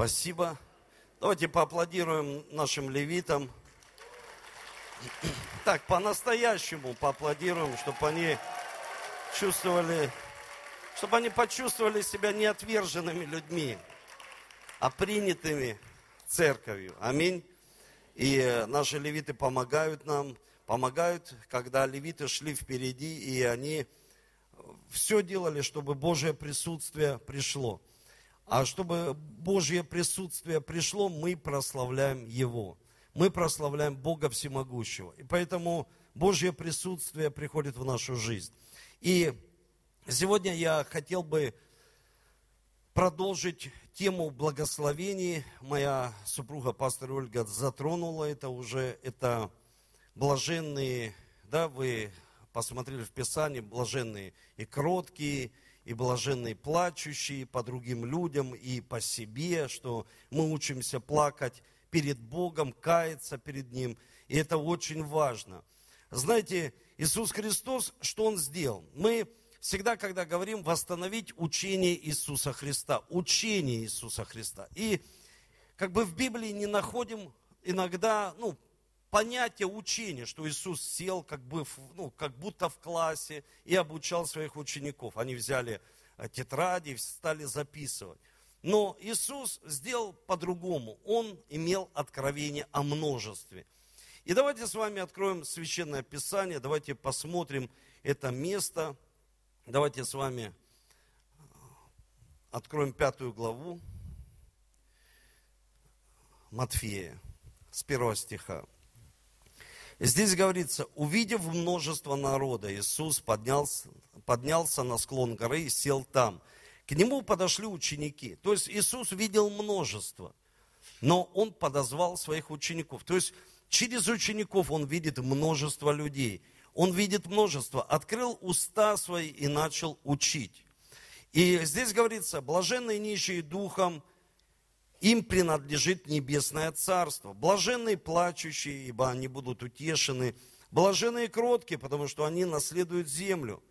Спасибо. Давайте поаплодируем нашим левитам. Так, по-настоящему поаплодируем, чтобы они чувствовали, чтобы они почувствовали себя не отверженными людьми, а принятыми церковью. Аминь. И наши левиты помогают нам, помогают, когда левиты шли впереди, и они все делали, чтобы Божье присутствие пришло. А чтобы Божье присутствие пришло, мы прославляем Его. Мы прославляем Бога Всемогущего. И поэтому Божье присутствие приходит в нашу жизнь. И сегодня я хотел бы продолжить тему благословений. Моя супруга, пастор Ольга, затронула это уже. Это блаженные, да, вы посмотрели в Писании, блаженные и кроткие, и блаженные плачущие по другим людям и по себе, что мы учимся плакать перед Богом, каяться перед Ним. И это очень важно. Знаете, Иисус Христос, что Он сделал? Мы всегда, когда говорим восстановить учение Иисуса Христа, учение Иисуса Христа. И как бы в Библии не находим иногда, ну, понятие учения, что Иисус сел как, бы, ну, как будто в классе и обучал своих учеников. Они взяли э, тетради и стали записывать. Но Иисус сделал по-другому. Он имел откровение о множестве. И давайте с вами откроем Священное Писание, давайте посмотрим это место. Давайте с вами э, откроем пятую главу Матфея с первого стиха. Здесь говорится, увидев множество народа, Иисус поднялся, поднялся на склон горы и сел там. К нему подошли ученики. То есть Иисус видел множество, но Он подозвал своих учеников. То есть через учеников Он видит множество людей. Он видит множество. Открыл уста свои и начал учить. И здесь говорится, блаженные нищие духом, им принадлежит небесное царство. Блаженные плачущие, ибо они будут утешены. Блаженные кроткие, потому что они наследуют землю.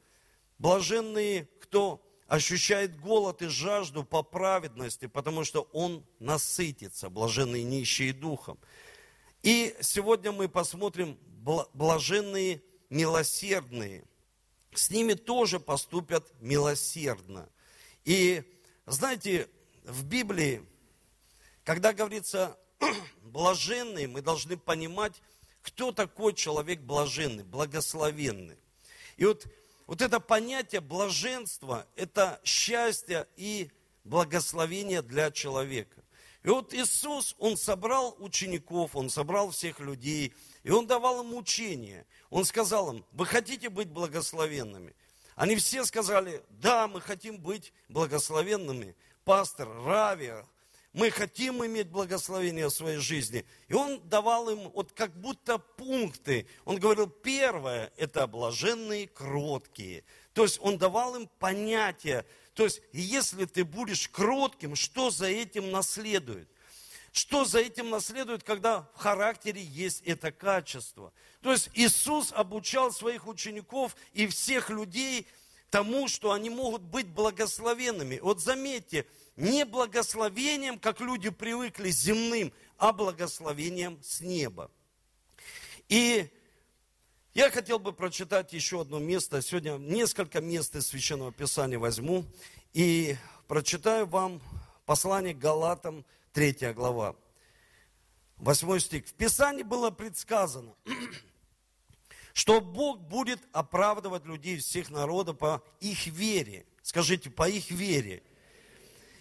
Блаженные, кто ощущает голод и жажду по праведности, потому что он насытится. Блаженные нищие духом. И сегодня мы посмотрим блаженные милосердные. С ними тоже поступят милосердно. И знаете, в Библии когда говорится блаженный, мы должны понимать, кто такой человек блаженный, благословенный. И вот, вот это понятие блаженства, это счастье и благословение для человека. И вот Иисус, Он собрал учеников, Он собрал всех людей, и Он давал им учение. Он сказал им, вы хотите быть благословенными? Они все сказали, да, мы хотим быть благословенными. Пастор, Равия, мы хотим иметь благословение в своей жизни. И он давал им вот как будто пункты. Он говорил, первое, это блаженные кроткие. То есть он давал им понятие. То есть, если ты будешь кротким, что за этим наследует? Что за этим наследует, когда в характере есть это качество? То есть Иисус обучал своих учеников и всех людей тому, что они могут быть благословенными. Вот заметьте, не благословением, как люди привыкли, земным, а благословением с неба. И я хотел бы прочитать еще одно место. Сегодня несколько мест из Священного Писания возьму и прочитаю вам послание Галатам, 3 глава, 8 стих. В Писании было предсказано, что Бог будет оправдывать людей всех народов по их вере. Скажите, по их вере.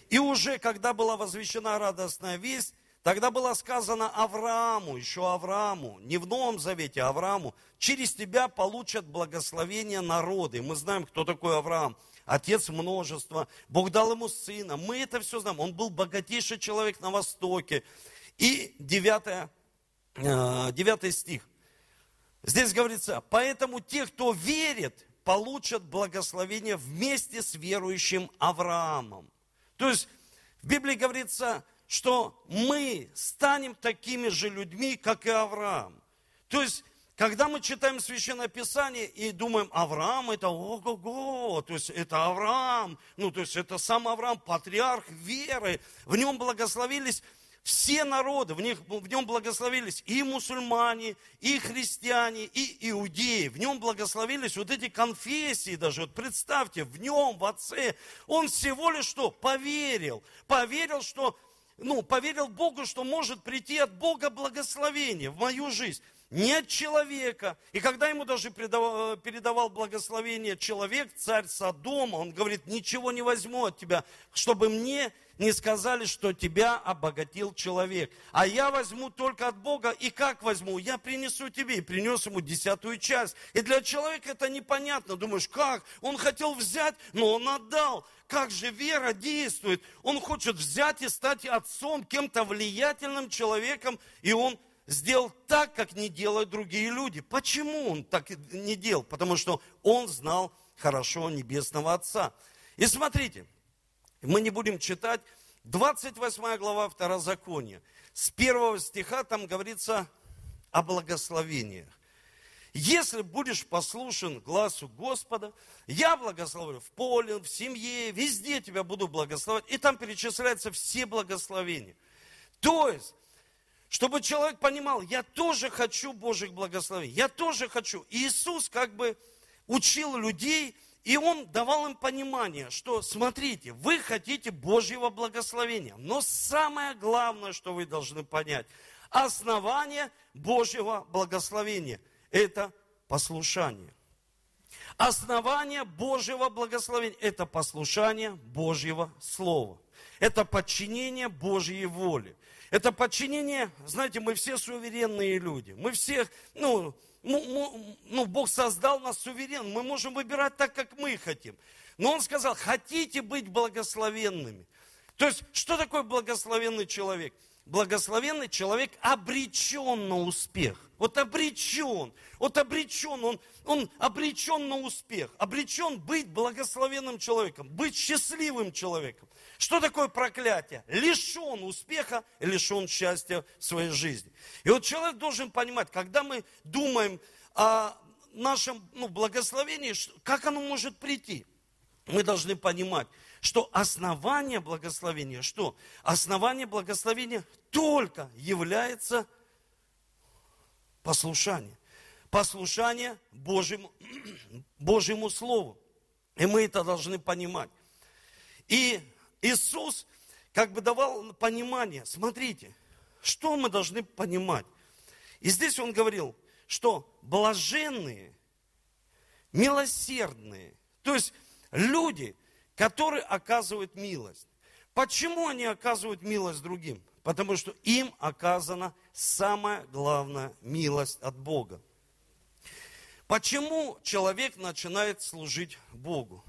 И уже, когда была возвещена радостная весть, тогда было сказано Аврааму, еще Аврааму, не в Новом Завете, а Аврааму, через тебя получат благословение народы. Мы знаем, кто такой Авраам. Отец множества. Бог дал ему сына. Мы это все знаем. Он был богатейший человек на Востоке. И 9, 9 э, стих. Здесь говорится, поэтому те, кто верит, получат благословение вместе с верующим Авраамом. То есть в Библии говорится, что мы станем такими же людьми, как и Авраам. То есть, когда мы читаем Священное Писание и думаем, Авраам это ого-го, то есть это Авраам, ну то есть это сам Авраам, патриарх веры, в нем благословились все народы, в, них, в нем благословились и мусульмане, и христиане, и иудеи. В нем благословились вот эти конфессии даже. Вот представьте, в нем, в Отце, он всего лишь что? Поверил. Поверил, что, ну, поверил Богу, что может прийти от Бога благословение в мою жизнь не от человека. И когда ему даже передавал, благословение человек, царь Содома, он говорит, ничего не возьму от тебя, чтобы мне не сказали, что тебя обогатил человек. А я возьму только от Бога. И как возьму? Я принесу тебе. И принес ему десятую часть. И для человека это непонятно. Думаешь, как? Он хотел взять, но он отдал. Как же вера действует? Он хочет взять и стать отцом, кем-то влиятельным человеком. И он сделал так, как не делают другие люди. Почему он так не делал? Потому что он знал хорошо Небесного Отца. И смотрите, мы не будем читать 28 глава Второзакония. С первого стиха там говорится о благословениях. Если будешь послушен глазу Господа, я благословлю в поле, в семье, везде тебя буду благословать. И там перечисляются все благословения. То есть, чтобы человек понимал, я тоже хочу Божьих благословений, я тоже хочу. И Иисус как бы учил людей и он давал им понимание, что смотрите, вы хотите Божьего благословения. Но самое главное, что вы должны понять, основание Божьего благословения – это послушание. Основание Божьего благословения – это послушание Божьего Слова. Это подчинение Божьей воле. Это подчинение, знаете, мы все суверенные люди. Мы все, ну, ну, ну, Бог создал нас суверен, мы можем выбирать так, как мы хотим. Но Он сказал, хотите быть благословенными. То есть, что такое благословенный человек? Благословенный человек обречен на успех. Вот обречен, вот обречен, он, он обречен на успех, обречен быть благословенным человеком, быть счастливым человеком. Что такое проклятие? Лишен успеха, лишен счастья в своей жизни. И вот человек должен понимать, когда мы думаем о нашем ну, благословении, как оно может прийти, мы должны понимать, что основание благословения, что основание благословения только является послушание. Послушание Божьему, Божьему Слову. И мы это должны понимать. И Иисус как бы давал понимание, смотрите, что мы должны понимать. И здесь он говорил, что блаженные, милосердные, то есть люди, которые оказывают милость. Почему они оказывают милость другим? Потому что им оказана самая главная милость от Бога. Почему человек начинает служить Богу?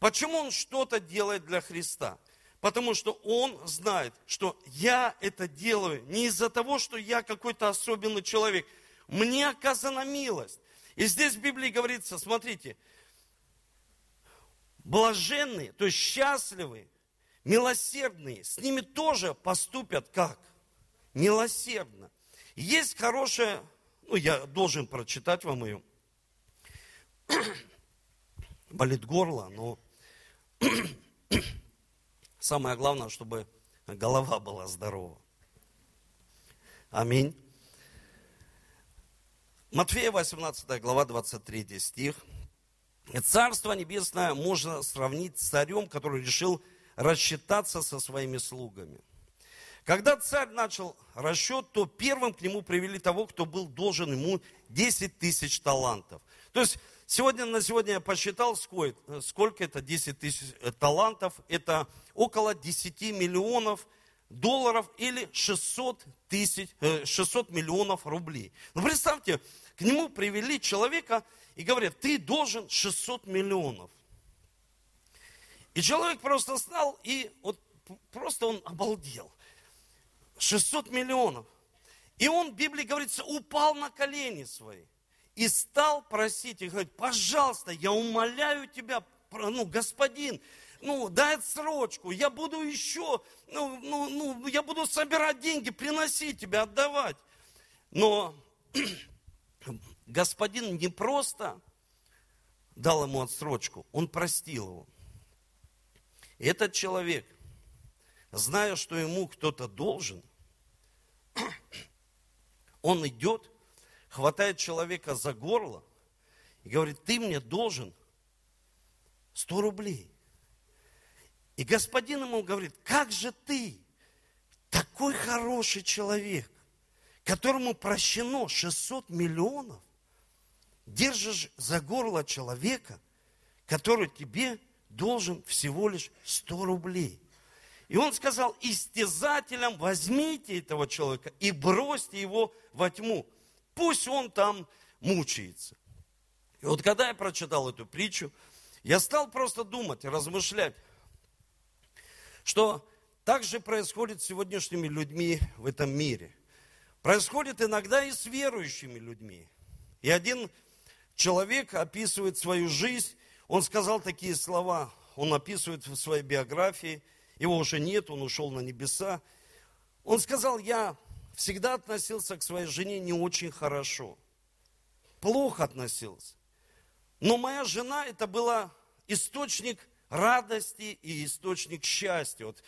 Почему он что-то делает для Христа? Потому что он знает, что я это делаю не из-за того, что я какой-то особенный человек. Мне оказана милость. И здесь в Библии говорится, смотрите, блаженные, то есть счастливые, милосердные, с ними тоже поступят как? Милосердно. Есть хорошая, ну я должен прочитать вам ее. Болит горло, но Самое главное, чтобы голова была здорова. Аминь. Матфея 18 глава 23 стих. Царство небесное можно сравнить с царем, который решил рассчитаться со своими слугами. Когда царь начал расчет, то первым к нему привели того, кто был должен ему 10 тысяч талантов. То есть Сегодня, на сегодня я посчитал, сколько, сколько это 10 тысяч э, талантов. Это около 10 миллионов долларов или 600, тысяч, 600 э, миллионов рублей. Ну, представьте, к нему привели человека и говорят, ты должен 600 миллионов. И человек просто стал и вот просто он обалдел. 600 миллионов. И он, в Библии говорится, упал на колени свои и стал просить и говорить, пожалуйста, я умоляю тебя, ну, господин, ну, дай отсрочку, я буду еще, ну, ну, ну, я буду собирать деньги, приносить тебе, отдавать. Но господин не просто дал ему отсрочку, он простил его. Этот человек, зная, что ему кто-то должен, он идет, хватает человека за горло и говорит, ты мне должен 100 рублей. И господин ему говорит, как же ты, такой хороший человек, которому прощено 600 миллионов, держишь за горло человека, который тебе должен всего лишь 100 рублей. И он сказал, истязателям возьмите этого человека и бросьте его во тьму. Пусть он там мучается. И вот когда я прочитал эту притчу, я стал просто думать, размышлять, что так же происходит с сегодняшними людьми в этом мире. Происходит иногда и с верующими людьми. И один человек описывает свою жизнь, он сказал такие слова, он описывает в своей биографии, его уже нет, он ушел на небеса. Он сказал, я всегда относился к своей жене не очень хорошо, плохо относился. Но моя жена, это была источник радости и источник счастья. Вот,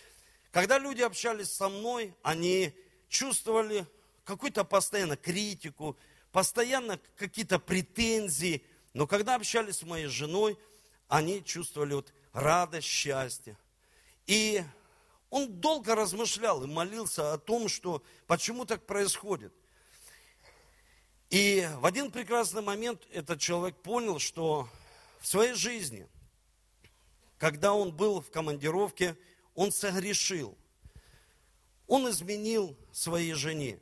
когда люди общались со мной, они чувствовали какую-то постоянно критику, постоянно какие-то претензии. Но когда общались с моей женой, они чувствовали вот радость, счастье. И он долго размышлял и молился о том, что почему так происходит. И в один прекрасный момент этот человек понял, что в своей жизни – когда он был в командировке, он согрешил. Он изменил своей жене.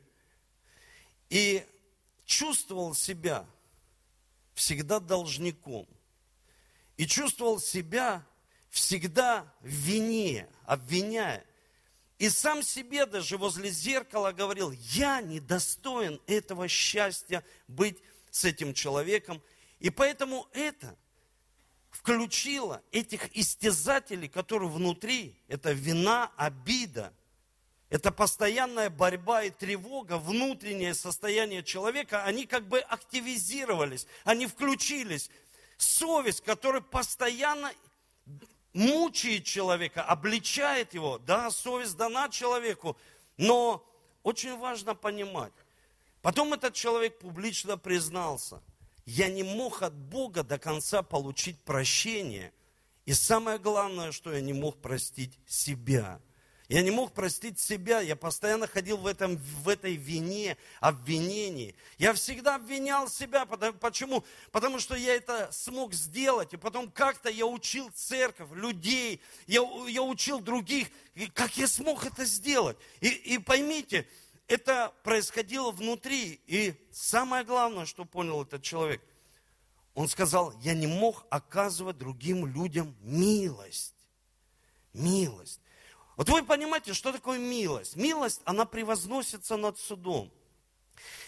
И чувствовал себя всегда должником. И чувствовал себя всегда в вине, обвиняя. И сам себе даже возле зеркала говорил, я недостоин этого счастья быть с этим человеком. И поэтому это – включила этих истязателей, которые внутри, это вина, обида, это постоянная борьба и тревога, внутреннее состояние человека, они как бы активизировались, они включились. Совесть, которая постоянно мучает человека, обличает его. Да, совесть дана человеку, но очень важно понимать. Потом этот человек публично признался – я не мог от Бога до конца получить прощение. И самое главное, что я не мог простить себя. Я не мог простить себя, я постоянно ходил в, этом, в этой вине, обвинении. Я всегда обвинял себя. Почему? Потому что я это смог сделать. И потом как-то я учил церковь, людей, я, я учил других, как я смог это сделать. И, и поймите, это происходило внутри. И самое главное, что понял этот человек, он сказал, я не мог оказывать другим людям милость. Милость. Вот вы понимаете, что такое милость? Милость, она превозносится над судом.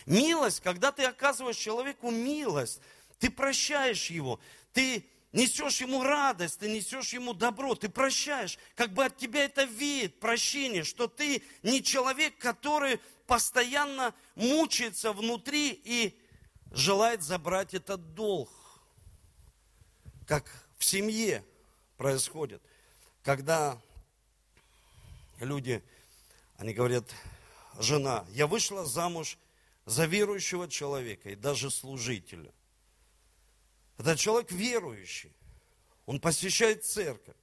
Милость, когда ты оказываешь человеку милость, ты прощаешь его, ты несешь ему радость, ты несешь ему добро, ты прощаешь. Как бы от тебя это веет прощение, что ты не человек, который постоянно мучается внутри и желает забрать этот долг. Как в семье происходит, когда люди, они говорят, жена, я вышла замуж за верующего человека и даже служителя. Этот человек верующий, он посещает церковь.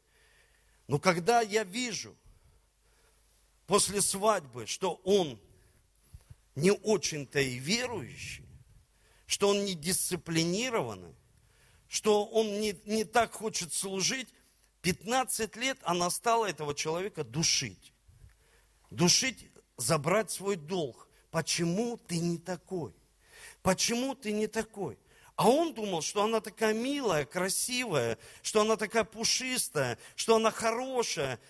Но когда я вижу после свадьбы, что он не очень-то и верующий, что он не дисциплинированный, что он не, не так хочет служить, 15 лет она стала этого человека душить. Душить, забрать свой долг. Почему ты не такой? Почему ты не такой? А он думал, что она такая милая, красивая, что она такая пушистая, что она хорошая.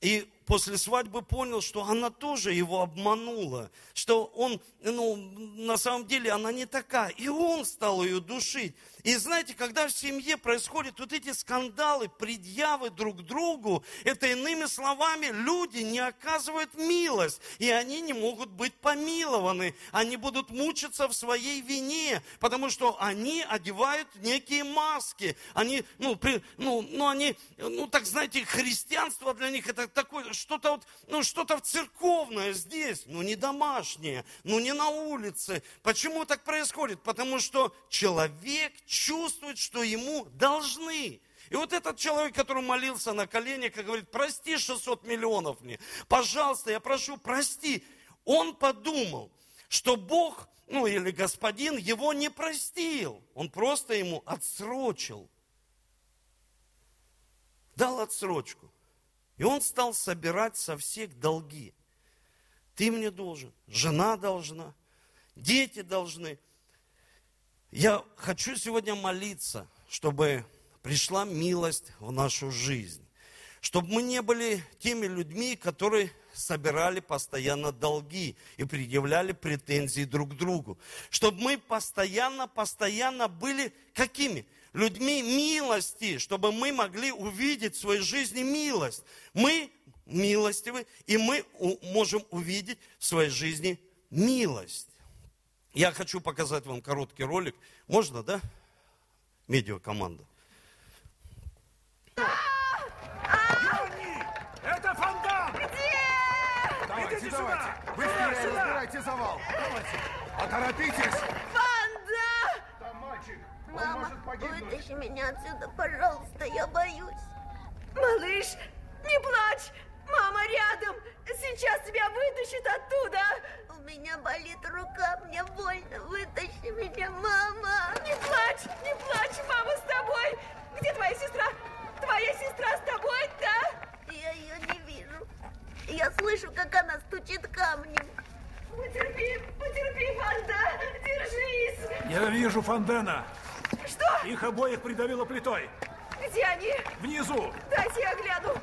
И после свадьбы понял, что она тоже его обманула, что он, ну, на самом деле она не такая. И он стал ее душить. И знаете, когда в семье происходят вот эти скандалы, предъявы друг другу, это иными словами, люди не оказывают милость, и они не могут быть помилованы. Они будут мучиться в своей вине, потому что они одевают некие маски. Они, ну, при, ну, ну, они, ну, так знаете, христианство для них это такое, что-то вот, ну, что-то церковное здесь, ну, не домашнее, ну, не на улице. Почему так происходит? Потому что человек чувствует, что ему должны. И вот этот человек, который молился на коленях и говорит, прости 600 миллионов мне, пожалуйста, я прошу, прости. Он подумал, что Бог, ну или Господин, его не простил. Он просто ему отсрочил. Дал отсрочку. И он стал собирать со всех долги. Ты мне должен, жена должна, дети должны. Я хочу сегодня молиться, чтобы пришла милость в нашу жизнь. Чтобы мы не были теми людьми, которые собирали постоянно долги и предъявляли претензии друг к другу. Чтобы мы постоянно, постоянно были какими? Людьми милости, чтобы мы могли увидеть в своей жизни милость. Мы милостивы, и мы можем увидеть в своей жизни милость. Я хочу показать вам короткий ролик. Можно, да? Медиакоманда. Это фонтан! Где? Давайте, давайте. Быстрее Сюда! разбирайте завал. Давайте. Поторопитесь. Панда! Там мальчик. Он Мама, вытащи меня отсюда, пожалуйста, я боюсь. Малыш, не плачь! Мама рядом! Сейчас тебя вытащит оттуда! У меня болит рука, мне больно. Вытащи меня, мама. Не плачь, не плачь, мама с тобой! Где твоя сестра? Твоя сестра с тобой, да? Я ее не вижу. Я слышу, как она стучит камнем. Потерпи, потерпи, Фанда! Держись! Я вижу Фондена. Что? Их обоих придавило плитой. Где они? Внизу. Дайте я гляну.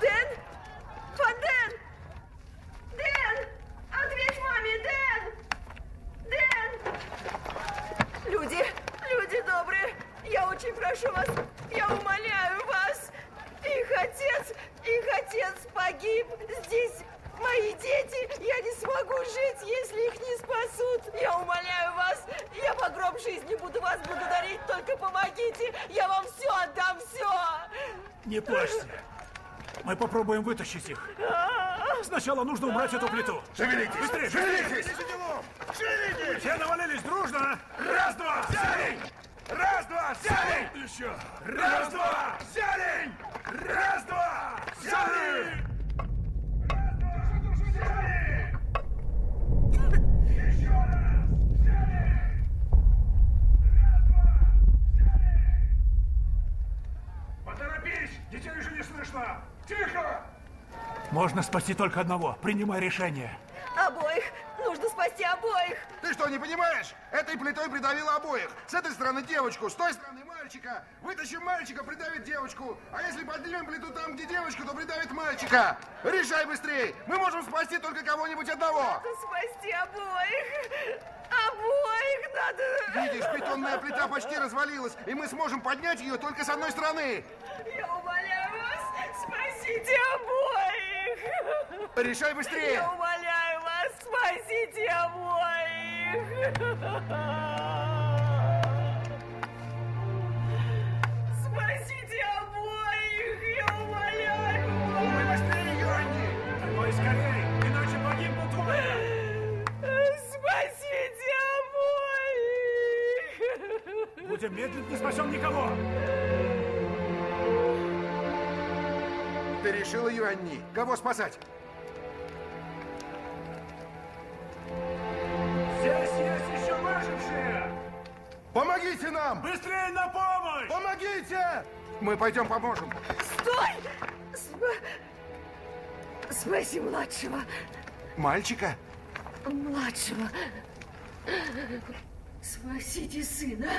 Дэн? Фанден! Дэн! Ответь маме, Дэн! Дэн! Люди, люди добрые, я очень прошу вас, я умоляю вас. Их отец, их отец погиб здесь. Мои дети, я не смогу жить, если их не спасут. Я умоляю вас, я по гроб жизни буду вас благодарить, только помогите. Я вам все отдам, все. Не плачьте. Мы попробуем вытащить их. Сначала нужно убрать эту плиту. Шевелитесь! Быстрее, шевелитесь! Шевелитесь! Все навалились дружно! Раз, два! Взяли! Раз, два! Взяли! Еще! Раз, два! Взяли! Раз, два! Взяли! Раз, два! Взяли! Еще раз! Взяли! Раз, два! Взяли! Поторопись! Детей уже не слышно! Тихо! Можно спасти только одного. Принимай решение. Обоих, нужно спасти обоих. Ты что, не понимаешь? Этой плитой придавило обоих. С этой стороны девочку, с той стороны мальчика. Вытащим мальчика, придавит девочку. А если поднимем плиту там, где девочка, то придавит мальчика. Решай быстрее. Мы можем спасти только кого-нибудь одного. Надо спасти обоих. Обоих надо. Видишь, бетонная плита почти развалилась, и мы сможем поднять ее только с одной стороны. Я умоляю спасите обоих. Решай быстрее. Я умоляю вас, спасите обоих. Спасите обоих, я умоляю вас. быстрее, Йоанни. Давай скорее, иначе погибнут двое. Спасите обоих. Будем медлить, не спасем никого. Ты решила, Йоанни, кого спасать? Здесь есть еще выжившие. Помогите нам! Быстрее на помощь! Помогите! Мы пойдем поможем. Стой! Сп- Спаси младшего. Мальчика? Младшего. Спасите сына.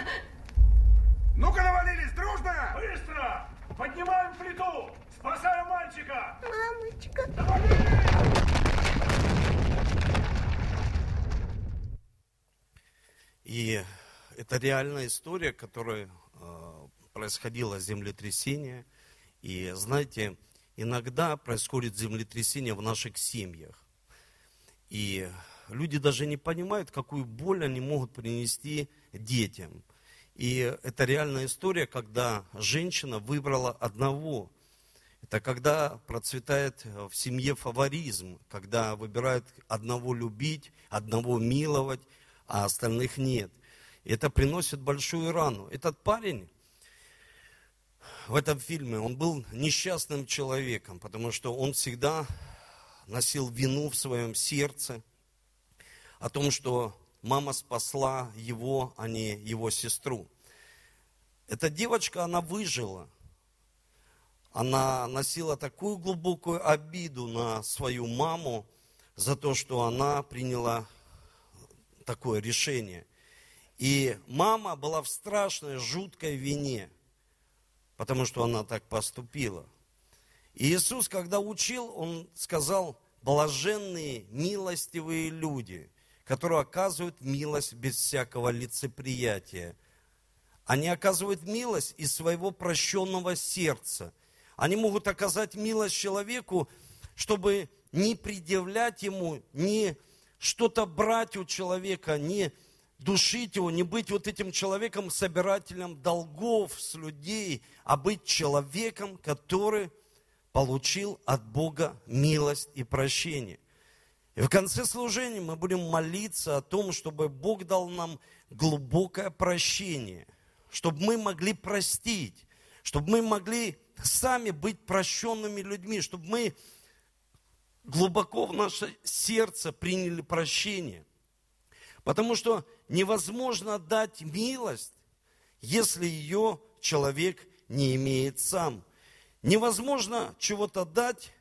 Ну-ка навалились, дружно! Быстро! Поднимаем плиту! Спасаем мальчика! Мамочка. И это реальная история, которая э, происходило землетрясение. И знаете, иногда происходит землетрясение в наших семьях. И люди даже не понимают, какую боль они могут принести детям. И это реальная история, когда женщина выбрала одного. Это когда процветает в семье фаворизм, когда выбирают одного любить, одного миловать, а остальных нет. Это приносит большую рану. Этот парень в этом фильме, он был несчастным человеком, потому что он всегда носил вину в своем сердце о том, что мама спасла его, а не его сестру. Эта девочка, она выжила. Она носила такую глубокую обиду на свою маму за то, что она приняла такое решение. И мама была в страшной, жуткой вине, потому что она так поступила. И Иисус, когда учил, Он сказал, блаженные, милостивые люди, которые оказывают милость без всякого лицеприятия. Они оказывают милость из своего прощенного сердца. Они могут оказать милость человеку, чтобы не предъявлять ему, не что-то брать у человека, не душить его, не быть вот этим человеком, собирателем долгов с людей, а быть человеком, который получил от Бога милость и прощение. И в конце служения мы будем молиться о том, чтобы Бог дал нам глубокое прощение, чтобы мы могли простить, чтобы мы могли сами быть прощенными людьми, чтобы мы глубоко в наше сердце приняли прощение. Потому что невозможно дать милость, если ее человек не имеет сам. Невозможно чего-то дать,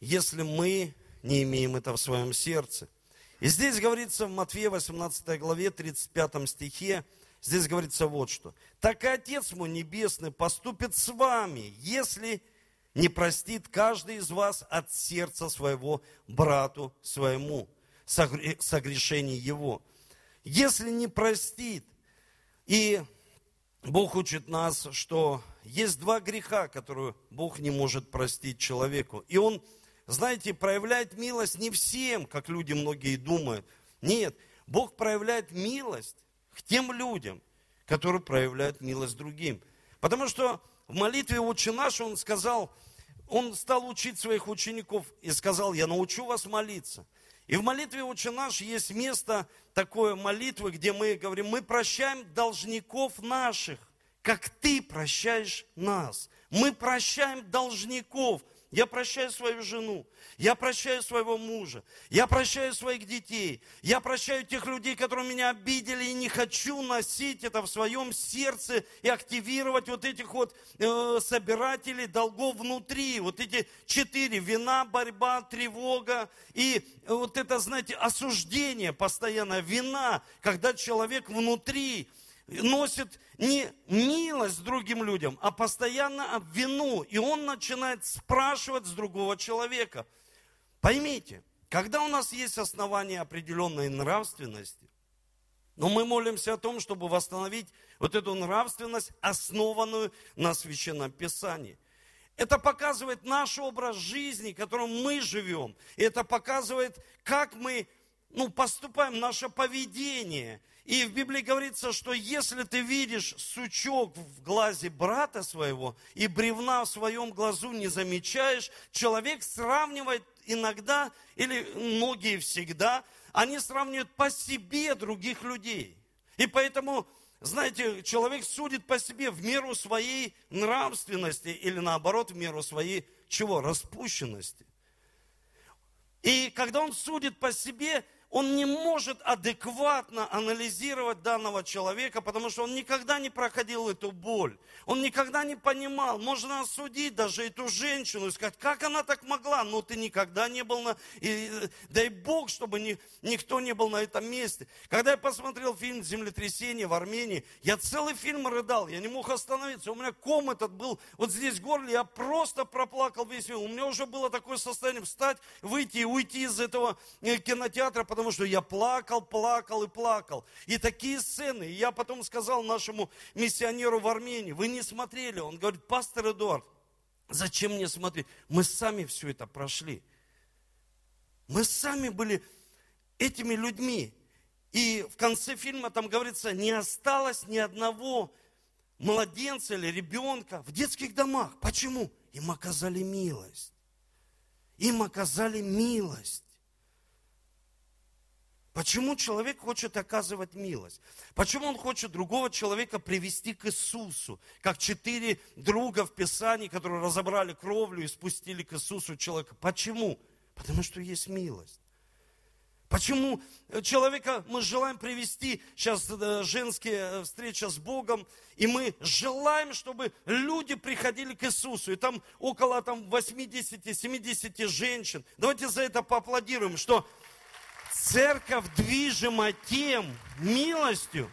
если мы не имеем это в своем сердце. И здесь говорится в Матфея 18 главе 35 стихе, здесь говорится вот что. «Так и Отец мой Небесный поступит с вами, если не простит каждый из вас от сердца своего брату своему согрешение его. Если не простит, и Бог учит нас, что есть два греха, которые Бог не может простить человеку. И Он, знаете, проявляет милость не всем, как люди многие думают. Нет, Бог проявляет милость к тем людям, которые проявляют милость другим. Потому что в молитве «Отче наш» Он сказал – он стал учить своих учеников и сказал, я научу вас молиться. И в молитве «Отче наш» есть место такое молитвы, где мы говорим, мы прощаем должников наших, как ты прощаешь нас. Мы прощаем должников – я прощаю свою жену, я прощаю своего мужа, я прощаю своих детей, я прощаю тех людей, которые меня обидели, и не хочу носить это в своем сердце и активировать вот этих вот э, собирателей долгов внутри. Вот эти четыре, вина, борьба, тревога и вот это, знаете, осуждение постоянно, вина, когда человек внутри носит не милость другим людям, а постоянно вину. И он начинает спрашивать с другого человека. Поймите, когда у нас есть основания определенной нравственности, но мы молимся о том, чтобы восстановить вот эту нравственность, основанную на Священном Писании. Это показывает наш образ жизни, которым мы живем. И это показывает, как мы ну, поступаем, наше поведение – и в Библии говорится, что если ты видишь сучок в глазе брата своего и бревна в своем глазу не замечаешь, человек сравнивает иногда, или многие всегда, они сравнивают по себе других людей. И поэтому, знаете, человек судит по себе в меру своей нравственности или наоборот в меру своей чего? Распущенности. И когда он судит по себе, он не может адекватно анализировать данного человека, потому что он никогда не проходил эту боль. Он никогда не понимал. Можно осудить даже эту женщину и сказать, как она так могла? Ну, ты никогда не был на... И, дай Бог, чтобы ни, никто не был на этом месте. Когда я посмотрел фильм «Землетрясение» в Армении, я целый фильм рыдал, я не мог остановиться. У меня ком этот был вот здесь в горле, я просто проплакал весь фильм. У меня уже было такое состояние встать, выйти и уйти из этого э, кинотеатра, потому что я плакал, плакал и плакал. И такие сцены. И я потом сказал нашему миссионеру в Армении, вы не смотрели? Он говорит, пастор Эдуард, зачем мне смотреть? Мы сами все это прошли. Мы сами были этими людьми. И в конце фильма там говорится, не осталось ни одного младенца или ребенка в детских домах. Почему? Им оказали милость. Им оказали милость. Почему человек хочет оказывать милость? Почему он хочет другого человека привести к Иисусу? Как четыре друга в Писании, которые разобрали кровлю и спустили к Иисусу человека. Почему? Потому что есть милость. Почему человека мы желаем привести, сейчас э, женские встреча с Богом, и мы желаем, чтобы люди приходили к Иисусу. И там около там, 80-70 женщин. Давайте за это поаплодируем, что Церковь движима тем милостью,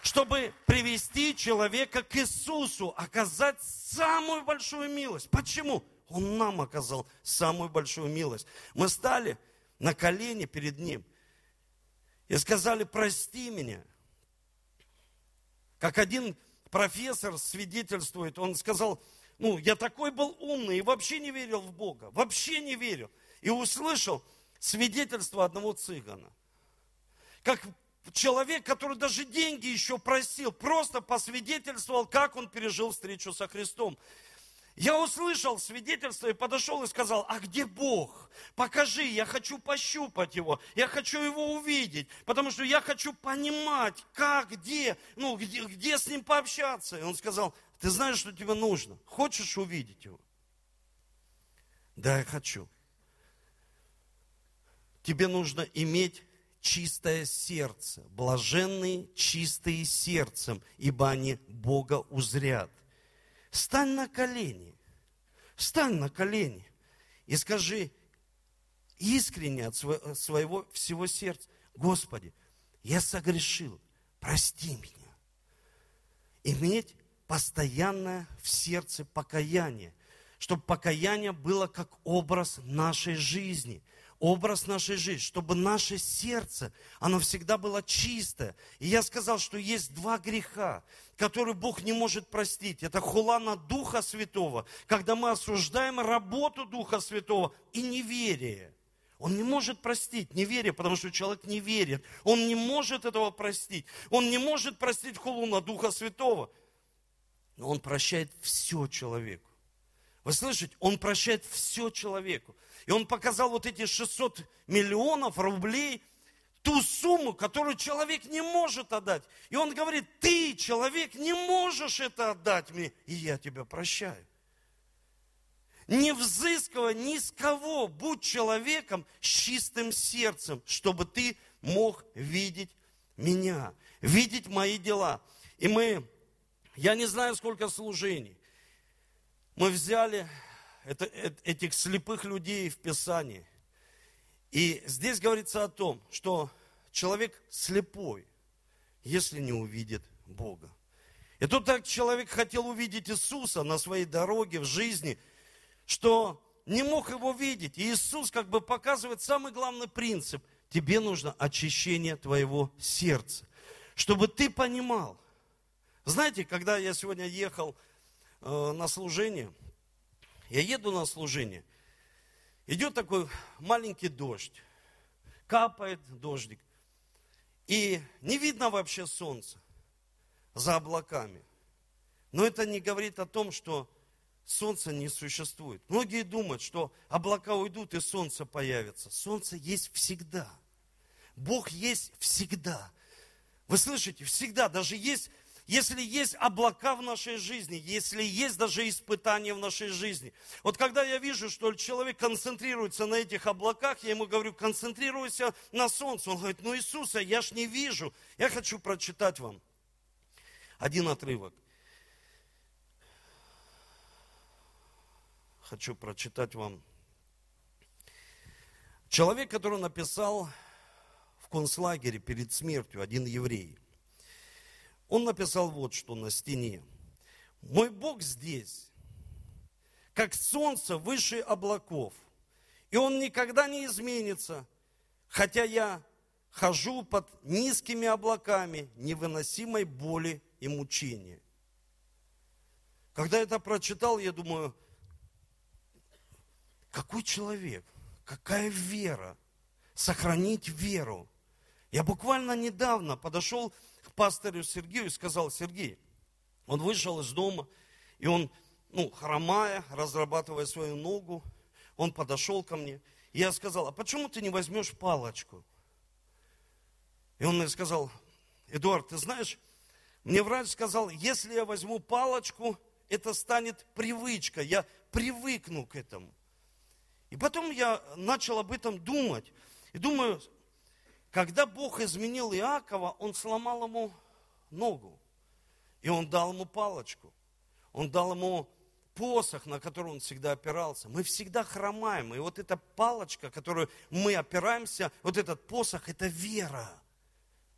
чтобы привести человека к Иисусу, оказать самую большую милость. Почему? Он нам оказал самую большую милость. Мы стали на колени перед Ним и сказали, прости меня. Как один профессор свидетельствует, он сказал, ну, я такой был умный и вообще не верил в Бога, вообще не верил. И услышал, свидетельство одного цыгана. Как человек, который даже деньги еще просил, просто посвидетельствовал, как он пережил встречу со Христом. Я услышал свидетельство и подошел и сказал, а где Бог? Покажи, я хочу пощупать Его, я хочу Его увидеть, потому что я хочу понимать, как, где, ну, где, где с Ним пообщаться. И он сказал, ты знаешь, что тебе нужно? Хочешь увидеть Его? Да, я хочу тебе нужно иметь чистое сердце. Блаженные чистые сердцем, ибо они Бога узрят. Стань на колени. Стань на колени и скажи искренне от своего всего сердца, Господи, я согрешил, прости меня. Иметь постоянное в сердце покаяние, чтобы покаяние было как образ нашей жизни – образ нашей жизни, чтобы наше сердце, оно всегда было чистое. И я сказал, что есть два греха, которые Бог не может простить. Это хула на Духа Святого, когда мы осуждаем работу Духа Святого и неверие. Он не может простить неверие, потому что человек не верит. Он не может этого простить. Он не может простить хулу на Духа Святого. Но он прощает все человеку. Вы слышите? Он прощает все человеку. И он показал вот эти 600 миллионов рублей, ту сумму, которую человек не может отдать. И он говорит, ты, человек, не можешь это отдать мне, и я тебя прощаю. Не взыскивая ни с кого, будь человеком с чистым сердцем, чтобы ты мог видеть меня, видеть мои дела. И мы, я не знаю, сколько служений, мы взяли это, этих слепых людей в Писании. И здесь говорится о том, что человек слепой, если не увидит Бога. И тут так человек хотел увидеть Иисуса на своей дороге в жизни, что не мог его видеть. И Иисус как бы показывает самый главный принцип. Тебе нужно очищение твоего сердца, чтобы ты понимал. Знаете, когда я сегодня ехал на служение. Я еду на служение. Идет такой маленький дождь. Капает дождик. И не видно вообще солнца за облаками. Но это не говорит о том, что солнца не существует. Многие думают, что облака уйдут и солнце появится. Солнце есть всегда. Бог есть всегда. Вы слышите, всегда. Даже есть если есть облака в нашей жизни, если есть даже испытания в нашей жизни. Вот когда я вижу, что человек концентрируется на этих облаках, я ему говорю, концентрируйся на солнце. Он говорит, ну Иисуса, я ж не вижу. Я хочу прочитать вам один отрывок. Хочу прочитать вам. Человек, который написал в концлагере перед смертью, один еврей – он написал вот что на стене. Мой Бог здесь, как солнце выше облаков, и Он никогда не изменится, хотя я хожу под низкими облаками невыносимой боли и мучения. Когда это прочитал, я думаю, какой человек, какая вера, сохранить веру. Я буквально недавно подошел пастору Сергею и сказал, Сергей, он вышел из дома, и он, ну, хромая, разрабатывая свою ногу, он подошел ко мне, и я сказал, а почему ты не возьмешь палочку? И он мне сказал, Эдуард, ты знаешь, мне врач сказал, если я возьму палочку, это станет привычкой, я привыкну к этому. И потом я начал об этом думать. И думаю, когда Бог изменил Иакова, он сломал ему ногу. И он дал ему палочку. Он дал ему посох, на который он всегда опирался. Мы всегда хромаем. И вот эта палочка, которую мы опираемся, вот этот посох, это вера.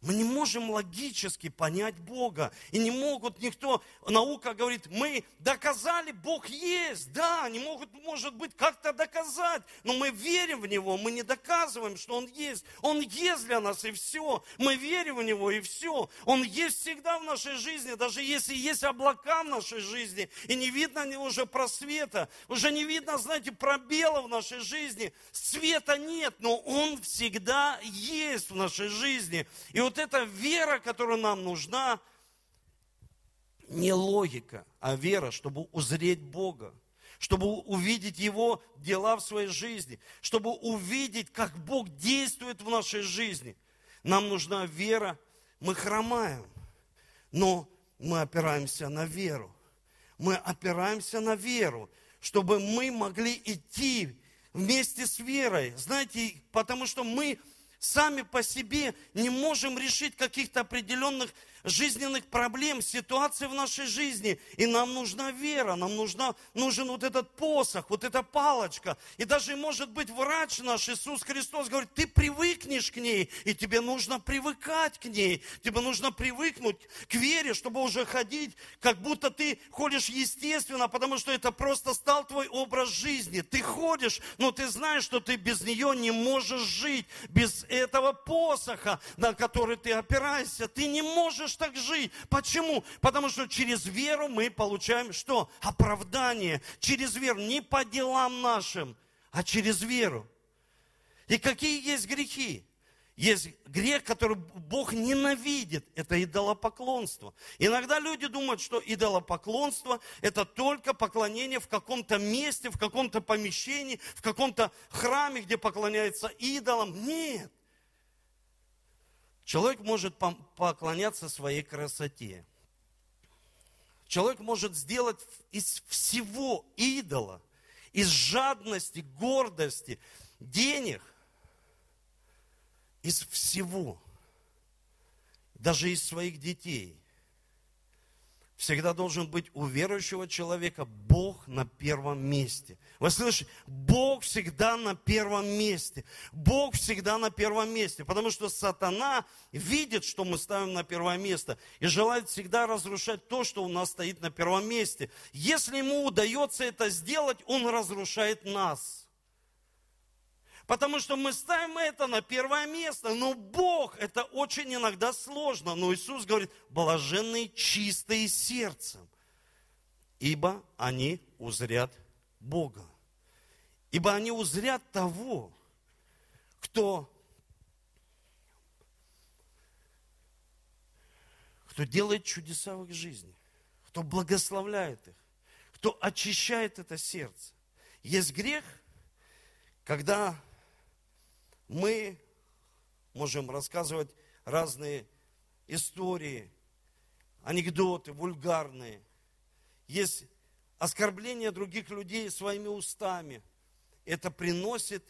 Мы не можем логически понять Бога. И не могут никто, наука говорит, мы доказали, Бог есть. Да, они могут, может быть, как-то доказать. Но мы верим в Него, мы не доказываем, что Он есть. Он есть для нас и все. Мы верим в Него и все. Он есть всегда в нашей жизни, даже если есть облака в нашей жизни. И не видно уже просвета, уже не видно, знаете, пробела в нашей жизни. Света нет, но Он всегда есть в нашей жизни. И вот эта вера, которая нам нужна, не логика, а вера, чтобы узреть Бога, чтобы увидеть Его дела в своей жизни, чтобы увидеть, как Бог действует в нашей жизни. Нам нужна вера, мы хромаем, но мы опираемся на веру. Мы опираемся на веру, чтобы мы могли идти вместе с верой. Знаете, потому что мы сами по себе не можем решить каких-то определенных жизненных проблем, ситуаций в нашей жизни. И нам нужна вера, нам нужна, нужен вот этот посох, вот эта палочка. И даже, может быть, врач наш, Иисус Христос, говорит, ты привыкнешь к ней, и тебе нужно привыкать к ней. Тебе нужно привыкнуть к вере, чтобы уже ходить, как будто ты ходишь естественно, потому что это просто стал твой образ жизни. Ты ходишь, но ты знаешь, что ты без нее не можешь жить, без этого посоха, на который ты опираешься. Ты не можешь можешь так жить. Почему? Потому что через веру мы получаем что? Оправдание. Через веру. Не по делам нашим, а через веру. И какие есть грехи? Есть грех, который Бог ненавидит. Это идолопоклонство. Иногда люди думают, что идолопоклонство – это только поклонение в каком-то месте, в каком-то помещении, в каком-то храме, где поклоняется идолам. Нет. Человек может поклоняться своей красоте. Человек может сделать из всего идола, из жадности, гордости, денег, из всего, даже из своих детей всегда должен быть у верующего человека Бог на первом месте. Вы слышите? Бог всегда на первом месте. Бог всегда на первом месте. Потому что сатана видит, что мы ставим на первое место. И желает всегда разрушать то, что у нас стоит на первом месте. Если ему удается это сделать, он разрушает нас. Потому что мы ставим это на первое место. Но Бог, это очень иногда сложно. Но Иисус говорит, блаженные чистые сердцем, ибо они узрят Бога. Ибо они узрят того, кто, кто делает чудеса в их жизни, кто благословляет их, кто очищает это сердце. Есть грех, когда мы можем рассказывать разные истории, анекдоты вульгарные, есть оскорбление других людей своими устами. Это приносит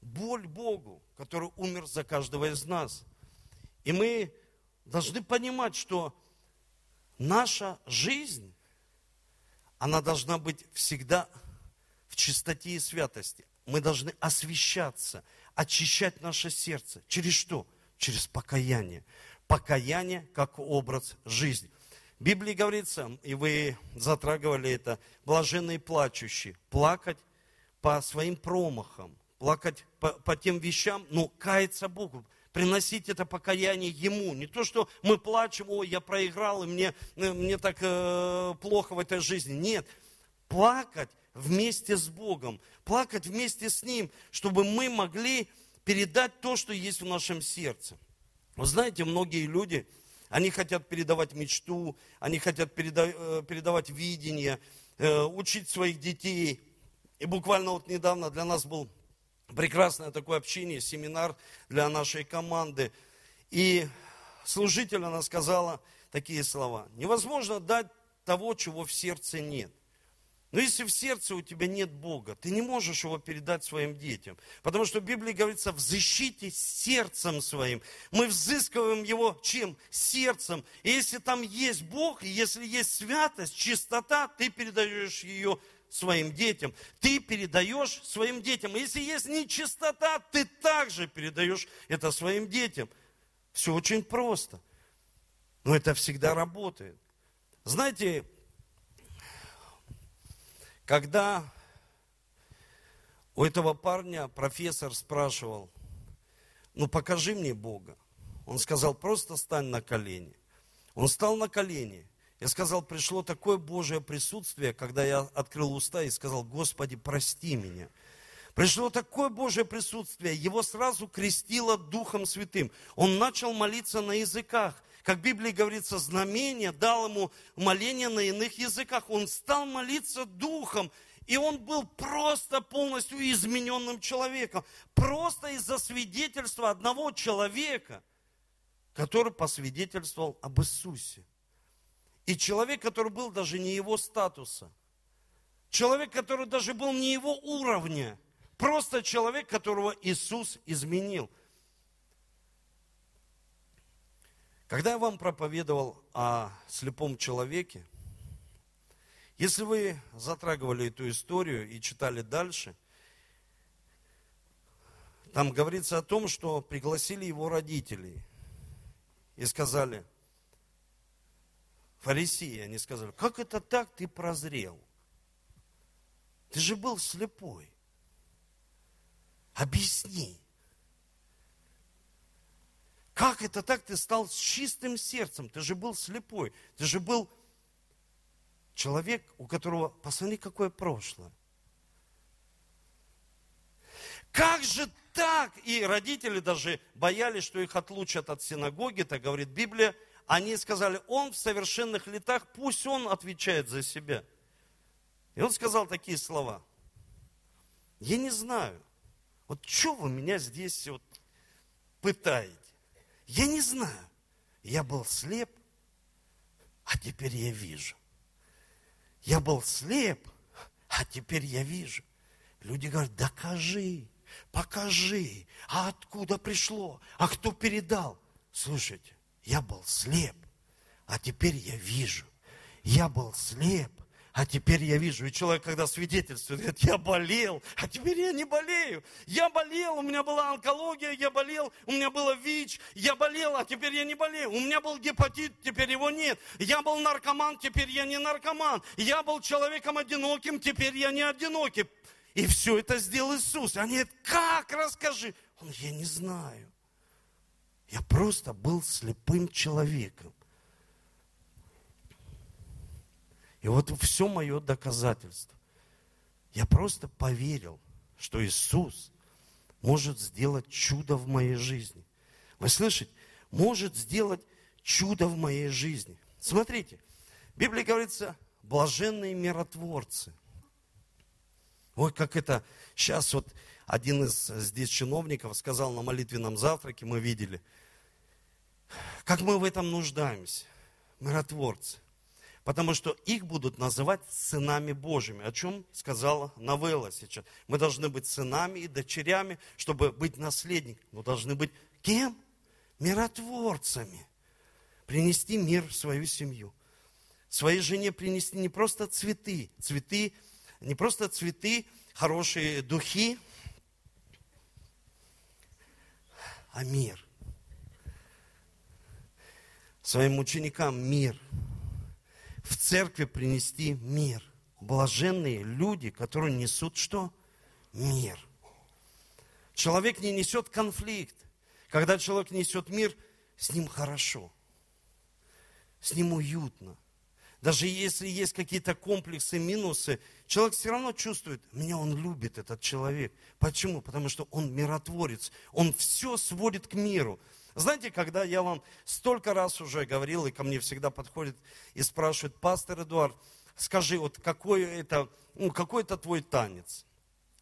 боль Богу, который умер за каждого из нас. И мы должны понимать, что наша жизнь, она должна быть всегда в чистоте и святости. Мы должны освещаться, очищать наше сердце. Через что? Через покаяние. Покаяние как образ жизни. В Библии говорится, и вы затрагивали это, блаженные плачущие, плакать по своим промахам, плакать по, по тем вещам, но каяться Богу, приносить это покаяние Ему. Не то, что мы плачем, ой, я проиграл, и мне, э, мне так э, плохо в этой жизни. Нет, плакать вместе с Богом, плакать вместе с Ним, чтобы мы могли передать то, что есть в нашем сердце. Вы знаете, многие люди, они хотят передавать мечту, они хотят э, передавать видение, э, учить своих детей. И буквально вот недавно для нас был прекрасное такое общение, семинар для нашей команды. И служитель, она сказала такие слова. Невозможно дать того, чего в сердце нет. Но если в сердце у тебя нет Бога, ты не можешь его передать своим детям. Потому что в Библии говорится, взыщите сердцем своим. Мы взыскиваем его чем? Сердцем. И если там есть Бог, и если есть святость, чистота, ты передаешь ее своим детям. Ты передаешь своим детям. И если есть нечистота, ты также передаешь это своим детям. Все очень просто. Но это всегда работает. Знаете, когда у этого парня профессор спрашивал, ну покажи мне Бога. Он сказал, просто стань на колени. Он стал на колени. Я сказал, пришло такое Божье присутствие, когда я открыл уста и сказал, Господи, прости меня. Пришло такое Божье присутствие, его сразу крестило Духом Святым. Он начал молиться на языках как в Библии говорится, знамение, дал ему моление на иных языках. Он стал молиться духом, и он был просто полностью измененным человеком. Просто из-за свидетельства одного человека, который посвидетельствовал об Иисусе. И человек, который был даже не его статуса. Человек, который даже был не его уровня. Просто человек, которого Иисус изменил – Когда я вам проповедовал о слепом человеке, если вы затрагивали эту историю и читали дальше, там говорится о том, что пригласили его родителей и сказали, фарисеи, они сказали, как это так ты прозрел? Ты же был слепой. Объясни. Как это так ты стал с чистым сердцем? Ты же был слепой. Ты же был человек, у которого, посмотри, какое прошлое. Как же так? И родители даже боялись, что их отлучат от синагоги, так говорит Библия. Они сказали, он в совершенных летах, пусть он отвечает за себя. И он сказал такие слова. Я не знаю, вот что вы меня здесь вот пытаете? Я не знаю. Я был слеп, а теперь я вижу. Я был слеп, а теперь я вижу. Люди говорят, докажи, покажи, а откуда пришло, а кто передал. Слушайте, я был слеп, а теперь я вижу. Я был слеп, а теперь я вижу, и человек, когда свидетельствует, говорит, я болел, а теперь я не болею. Я болел, у меня была онкология, я болел, у меня было ВИЧ, я болел, а теперь я не болею. У меня был гепатит, теперь его нет. Я был наркоман, теперь я не наркоман. Я был человеком одиноким, теперь я не одинокий. И все это сделал Иисус. Они говорят, как, расскажи. Он, я не знаю. Я просто был слепым человеком. И вот все мое доказательство. Я просто поверил, что Иисус может сделать чудо в моей жизни. Вы слышите? Может сделать чудо в моей жизни. Смотрите, в Библии говорится, блаженные миротворцы. Ой, как это сейчас вот один из здесь чиновников сказал на молитвенном завтраке, мы видели. Как мы в этом нуждаемся, миротворцы. Потому что их будут называть сынами Божьими. О чем сказала Новелла сейчас. Мы должны быть сынами и дочерями, чтобы быть наследниками. Но должны быть кем? Миротворцами. Принести мир в свою семью. Своей жене принести не просто цветы. Цветы, не просто цветы, хорошие духи, а мир. Своим ученикам мир – в церкви принести мир. Блаженные люди, которые несут что? Мир. Человек не несет конфликт. Когда человек несет мир, с ним хорошо. С ним уютно. Даже если есть какие-то комплексы, минусы, человек все равно чувствует, меня он любит, этот человек. Почему? Потому что он миротворец. Он все сводит к миру. Знаете, когда я вам столько раз уже говорил, и ко мне всегда подходит и спрашивает, пастор Эдуард, скажи, вот какой это, ну, какой это твой танец?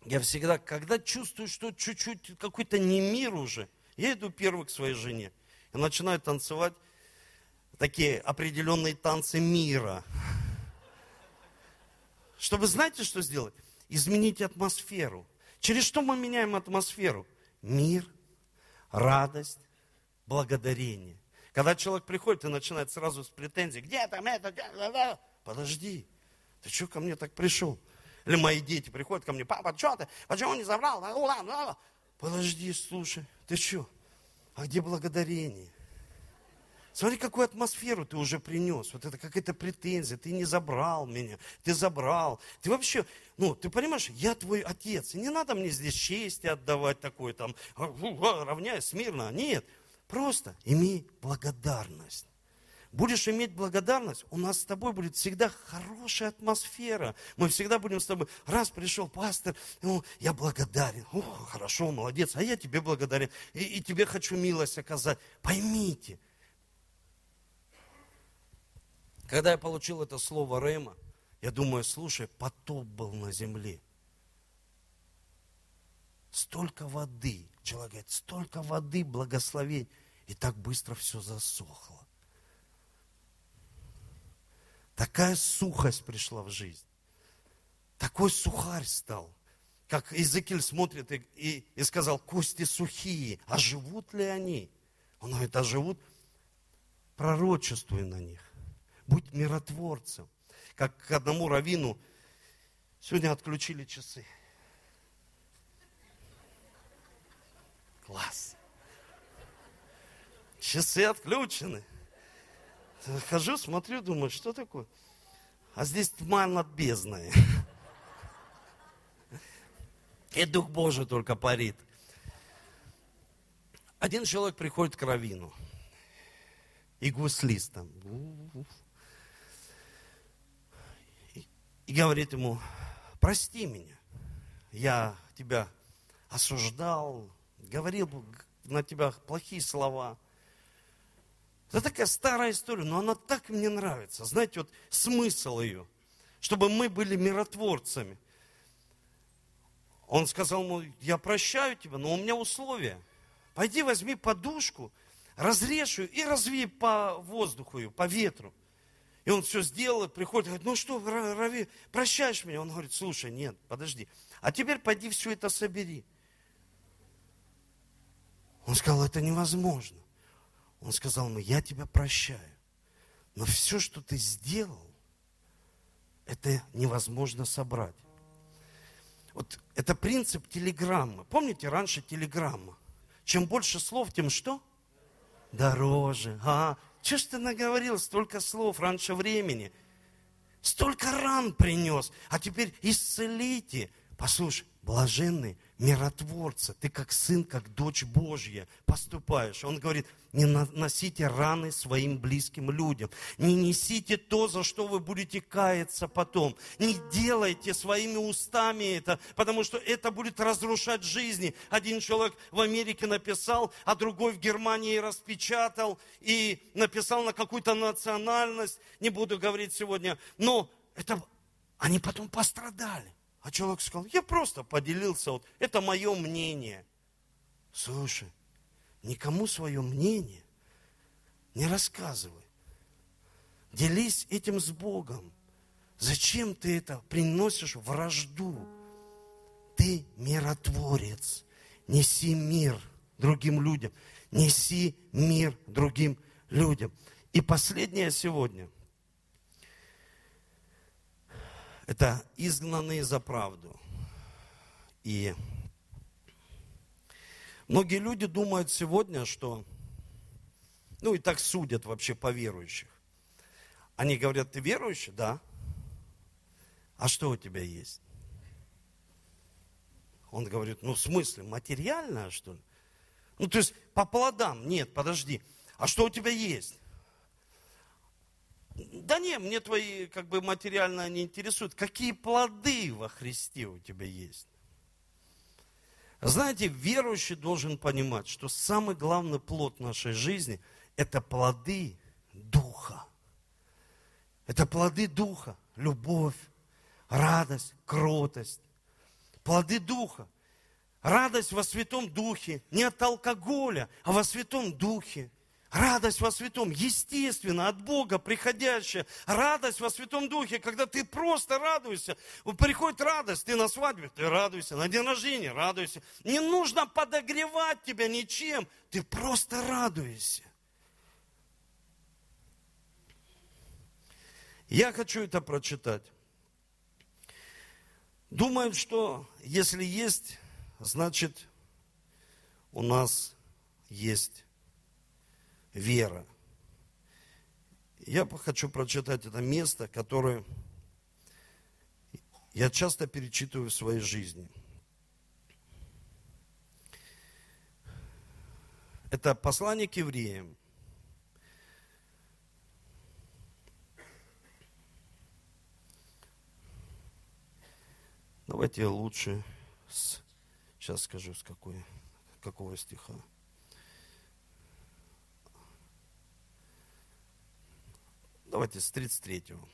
Я всегда, когда чувствую, что чуть-чуть какой-то не мир уже, я иду первый к своей жене и начинаю танцевать такие определенные танцы мира. Чтобы, знаете, что сделать? Изменить атмосферу. Через что мы меняем атмосферу? Мир, радость, благодарение. Когда человек приходит и начинает сразу с претензий, где там это, подожди, ты что ко мне так пришел? Или мои дети приходят ко мне, папа, что ты, почему не забрал? Подожди, слушай, ты что? А где благодарение? Смотри, какую атмосферу ты уже принес. Вот это какая-то претензия. Ты не забрал меня. Ты забрал. Ты вообще, ну, ты понимаешь, я твой отец. И не надо мне здесь чести отдавать такой там, равняй смирно. Нет, Просто имей благодарность. Будешь иметь благодарность, у нас с тобой будет всегда хорошая атмосфера. Мы всегда будем с тобой, раз пришел пастор, ну, я благодарен. О, хорошо, молодец, а я тебе благодарен. И, и тебе хочу милость оказать. Поймите, когда я получил это слово Рема, я думаю, слушай, потоп был на земле. Столько воды, человек говорит, столько воды, благословений. И так быстро все засохло. Такая сухость пришла в жизнь. Такой сухарь стал. Как Иезекииль смотрит и, и, и сказал, кости сухие, а живут ли они? Он говорит, а живут, пророчествуй на них. Будь миротворцем. Как к одному равину сегодня отключили часы. Класс. Часы отключены. Хожу, смотрю, думаю, что такое? А здесь тьма над бездной. И Дух Божий только парит. Один человек приходит к Равину. И гуслист и говорит ему, прости меня. Я тебя осуждал, говорил на тебя плохие слова. Это такая старая история, но она так мне нравится. Знаете, вот смысл ее, чтобы мы были миротворцами. Он сказал ему, я прощаю тебя, но у меня условия. Пойди возьми подушку, разрежь ее и разви по воздуху ее, по ветру. И он все сделал, приходит, говорит, ну что, Рави, прощаешь меня? Он говорит, слушай, нет, подожди. А теперь пойди все это собери. Он сказал, это невозможно. Он сказал ему, я тебя прощаю. Но все, что ты сделал, это невозможно собрать. Вот это принцип телеграммы. Помните, раньше телеграмма. Чем больше слов, тем что? Дороже. А, что ж ты наговорил столько слов раньше времени? Столько ран принес, а теперь исцелите. Послушай, блаженный миротворца, ты как сын, как дочь Божья поступаешь. Он говорит, не носите раны своим близким людям, не несите то, за что вы будете каяться потом, не делайте своими устами это, потому что это будет разрушать жизни. Один человек в Америке написал, а другой в Германии распечатал и написал на какую-то национальность, не буду говорить сегодня, но это они потом пострадали. А человек сказал, я просто поделился, вот, это мое мнение. Слушай, никому свое мнение не рассказывай. Делись этим с Богом. Зачем ты это приносишь вражду? Ты миротворец. Неси мир другим людям. Неси мир другим людям. И последнее сегодня. Это изгнанные за правду. И многие люди думают сегодня, что, ну и так судят вообще по верующих. Они говорят, ты верующий? Да. А что у тебя есть? Он говорит, ну в смысле, материальное что ли? Ну то есть по плодам, нет, подожди. А что у тебя есть? Да не, мне твои как бы материально не интересуют. Какие плоды во Христе у тебя есть? Знаете, верующий должен понимать, что самый главный плод нашей жизни – это плоды Духа. Это плоды Духа. Любовь, радость, кротость. Плоды Духа. Радость во Святом Духе. Не от алкоголя, а во Святом Духе. Радость во Святом, естественно, от Бога приходящая. Радость во Святом Духе, когда ты просто радуешься. Приходит радость, ты на свадьбе, ты радуйся, на день рождения радуйся. Не нужно подогревать тебя ничем, ты просто радуешься. Я хочу это прочитать. Думают, что если есть, значит у нас есть вера. Я хочу прочитать это место, которое я часто перечитываю в своей жизни. Это послание к евреям. Давайте лучше с, сейчас скажу, с какой, какого стиха. Давайте с 33-го.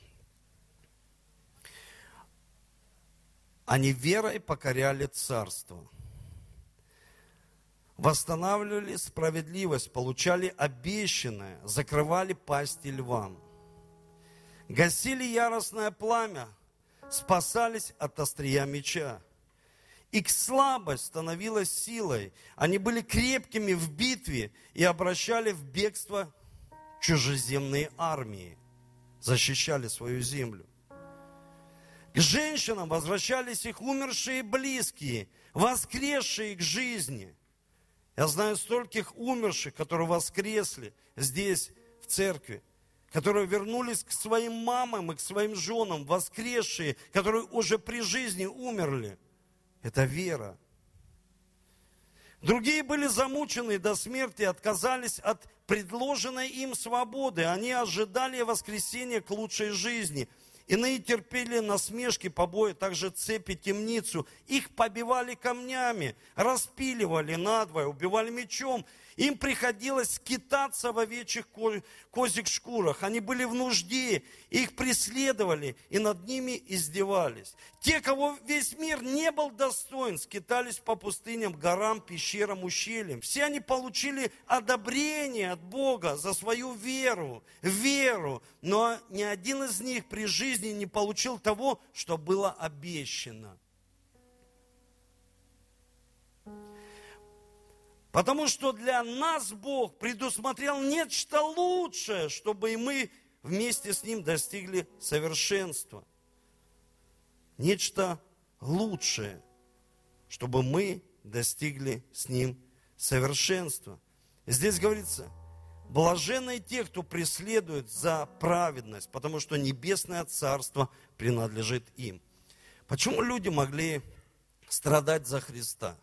Они верой покоряли царство, восстанавливали справедливость, получали обещанное, закрывали пасти львам, гасили яростное пламя, спасались от острия меча. Их слабость становилась силой. Они были крепкими в битве и обращали в бегство чужеземные армии защищали свою землю. К женщинам возвращались их умершие близкие, воскресшие к жизни. Я знаю стольких умерших, которые воскресли здесь, в церкви, которые вернулись к своим мамам и к своим женам, воскресшие, которые уже при жизни умерли. Это вера. Другие были замучены до смерти, отказались от предложенной им свободы. Они ожидали воскресения к лучшей жизни. Иные терпели насмешки, побои, также цепи, темницу. Их побивали камнями, распиливали надвое, убивали мечом. Им приходилось скитаться в овечьих козьих шкурах. Они были в нужде, их преследовали и над ними издевались. Те, кого весь мир не был достоин, скитались по пустыням, горам, пещерам, ущельям. Все они получили одобрение от Бога за свою веру, веру. Но ни один из них при жизни не получил того, что было обещано. Потому что для нас Бог предусмотрел нечто лучшее, чтобы и мы вместе с Ним достигли совершенства. Нечто лучшее, чтобы мы достигли с Ним совершенства. Здесь говорится, блаженны те, кто преследует за праведность, потому что небесное царство принадлежит им. Почему люди могли страдать за Христа?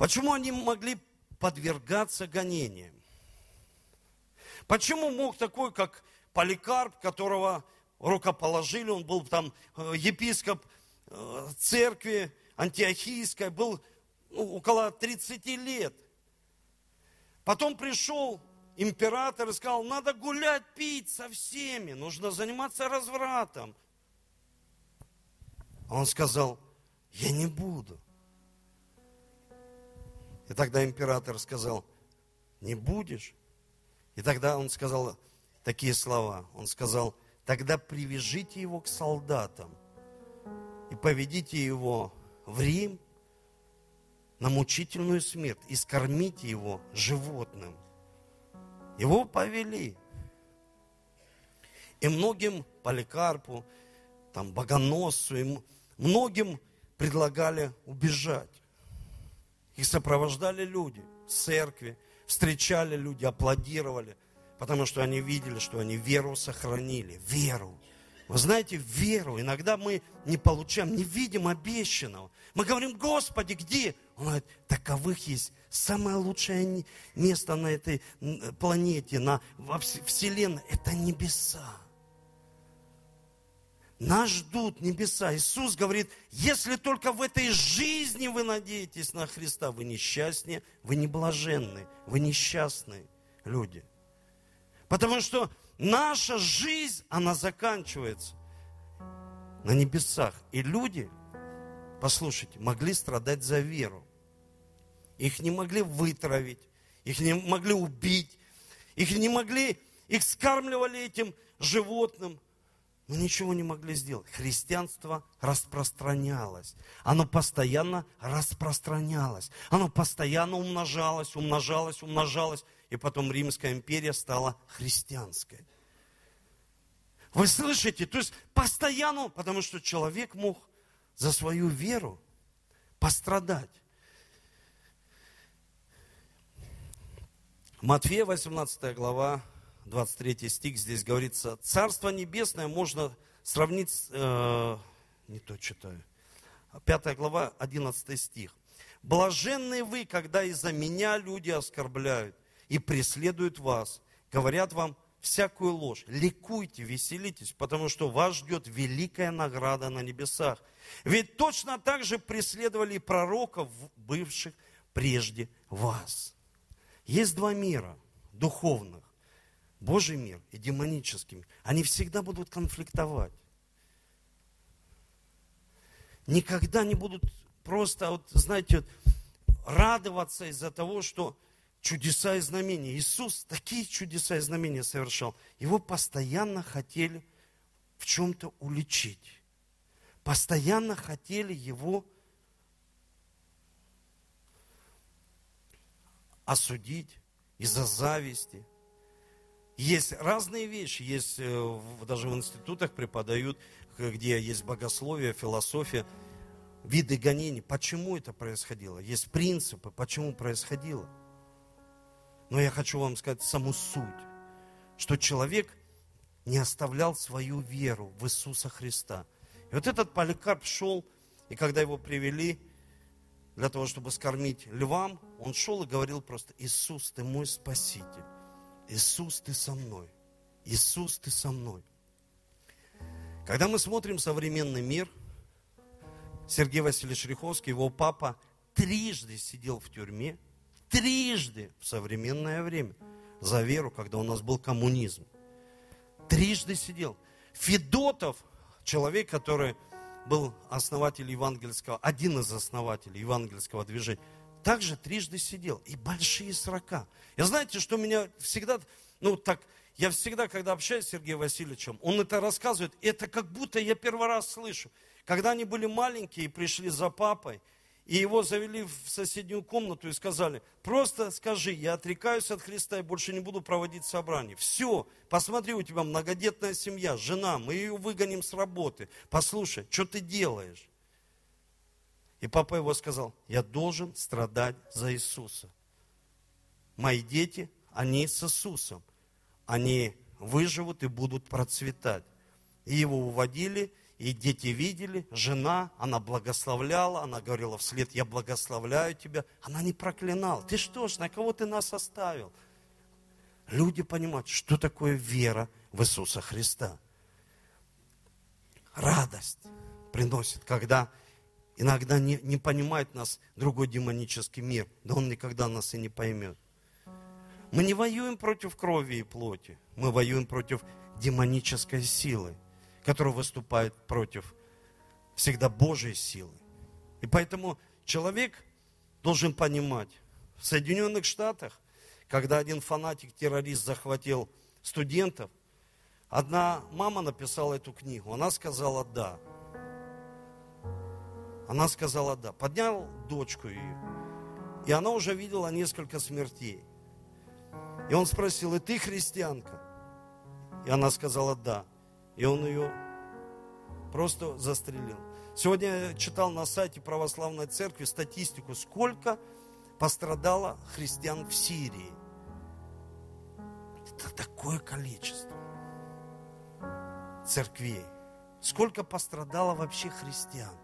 Почему они могли подвергаться гонениям? Почему мог такой, как Поликарп, которого рукоположили, он был там э, епископ э, церкви антиохийской, был ну, около 30 лет. Потом пришел император и сказал, надо гулять, пить со всеми, нужно заниматься развратом. Он сказал, я не буду. И тогда император сказал, не будешь? И тогда он сказал такие слова. Он сказал, тогда привяжите его к солдатам и поведите его в Рим на мучительную смерть и скормите его животным. Его повели. И многим Поликарпу, там, Богоносцу, им, многим предлагали убежать. Их сопровождали люди в церкви, встречали люди, аплодировали, потому что они видели, что они веру сохранили, веру. Вы знаете, веру иногда мы не получаем, не видим обещанного. Мы говорим, Господи, где? Он говорит, таковых есть самое лучшее место на этой планете, на, во Вселенной. Это небеса. Нас ждут небеса. Иисус говорит, если только в этой жизни вы надеетесь на Христа, вы несчастнее, вы не блаженны, вы несчастные люди. Потому что наша жизнь, она заканчивается на небесах. И люди, послушайте, могли страдать за веру. Их не могли вытравить, их не могли убить, их не могли, их скармливали этим животным. Мы ничего не могли сделать. Христианство распространялось. Оно постоянно распространялось. Оно постоянно умножалось, умножалось, умножалось. И потом Римская империя стала христианской. Вы слышите? То есть постоянно, потому что человек мог за свою веру пострадать. Матфея 18 глава, 23 стих, здесь говорится, Царство Небесное можно сравнить, э, не то читаю, 5 глава, 11 стих. Блаженны вы, когда из-за меня люди оскорбляют и преследуют вас, говорят вам всякую ложь. Ликуйте, веселитесь, потому что вас ждет великая награда на небесах. Ведь точно так же преследовали пророков, бывших прежде вас. Есть два мира духовных. Божий мир и демонический мир. Они всегда будут конфликтовать. Никогда не будут просто, вот, знаете, радоваться из-за того, что чудеса и знамения. Иисус такие чудеса и знамения совершал. Его постоянно хотели в чем-то уличить. Постоянно хотели его осудить из-за зависти. Есть разные вещи, есть э, даже в институтах преподают, где есть богословие, философия, виды гонений. Почему это происходило? Есть принципы, почему происходило. Но я хочу вам сказать саму суть, что человек не оставлял свою веру в Иисуса Христа. И вот этот Поликарп шел, и когда его привели для того, чтобы скормить львам, он шел и говорил просто, Иисус, ты мой Спаситель. Иисус, ты со мной. Иисус, ты со мной. Когда мы смотрим современный мир, Сергей Васильевич Риховский, его папа, трижды сидел в тюрьме – трижды в современное время за веру, когда у нас был коммунизм. Трижды сидел. Федотов, человек, который был основатель евангельского, один из основателей евангельского движения, также трижды сидел. И большие срока. И знаете, что меня всегда, ну так, я всегда, когда общаюсь с Сергеем Васильевичем, он это рассказывает, это как будто я первый раз слышу. Когда они были маленькие и пришли за папой, и его завели в соседнюю комнату и сказали, просто скажи, я отрекаюсь от Христа и больше не буду проводить собрание. Все, посмотри, у тебя многодетная семья, жена, мы ее выгоним с работы. Послушай, что ты делаешь? И папа его сказал, я должен страдать за Иисуса. Мои дети, они с Иисусом. Они выживут и будут процветать. И его уводили, и дети видели, жена, она благословляла, она говорила вслед, я благословляю тебя. Она не проклинала. Ты что ж, на кого ты нас оставил? Люди понимают, что такое вера в Иисуса Христа. Радость приносит, когда иногда не, не понимает нас другой демонический мир, да он никогда нас и не поймет. Мы не воюем против крови и плоти, мы воюем против демонической силы который выступает против всегда Божьей силы. И поэтому человек должен понимать, в Соединенных Штатах, когда один фанатик-террорист захватил студентов, одна мама написала эту книгу. Она сказала «да». Она сказала «да». Поднял дочку ее. И она уже видела несколько смертей. И он спросил, и ты христианка? И она сказала «да». И он ее просто застрелил. Сегодня я читал на сайте православной церкви статистику, сколько пострадало христиан в Сирии. Это такое количество церквей. Сколько пострадало вообще христиан.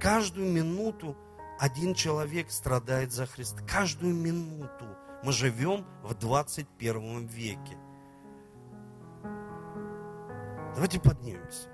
Каждую минуту один человек страдает за Христа. Каждую минуту мы живем в 21 веке. Давайте поднимемся.